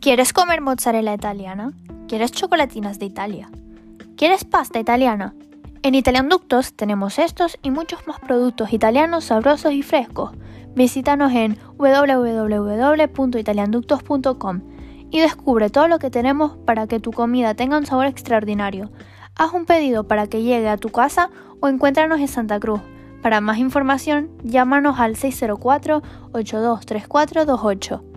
¿Quieres comer mozzarella italiana? ¿Quieres chocolatinas de Italia? ¿Quieres pasta italiana? En Italian Ductos tenemos estos y muchos más productos italianos sabrosos y frescos. Visítanos en www.italianductos.com y descubre todo lo que tenemos para que tu comida tenga un sabor extraordinario. Haz un pedido para que llegue a tu casa o encuéntranos en Santa Cruz. Para más información, llámanos al 604 823428.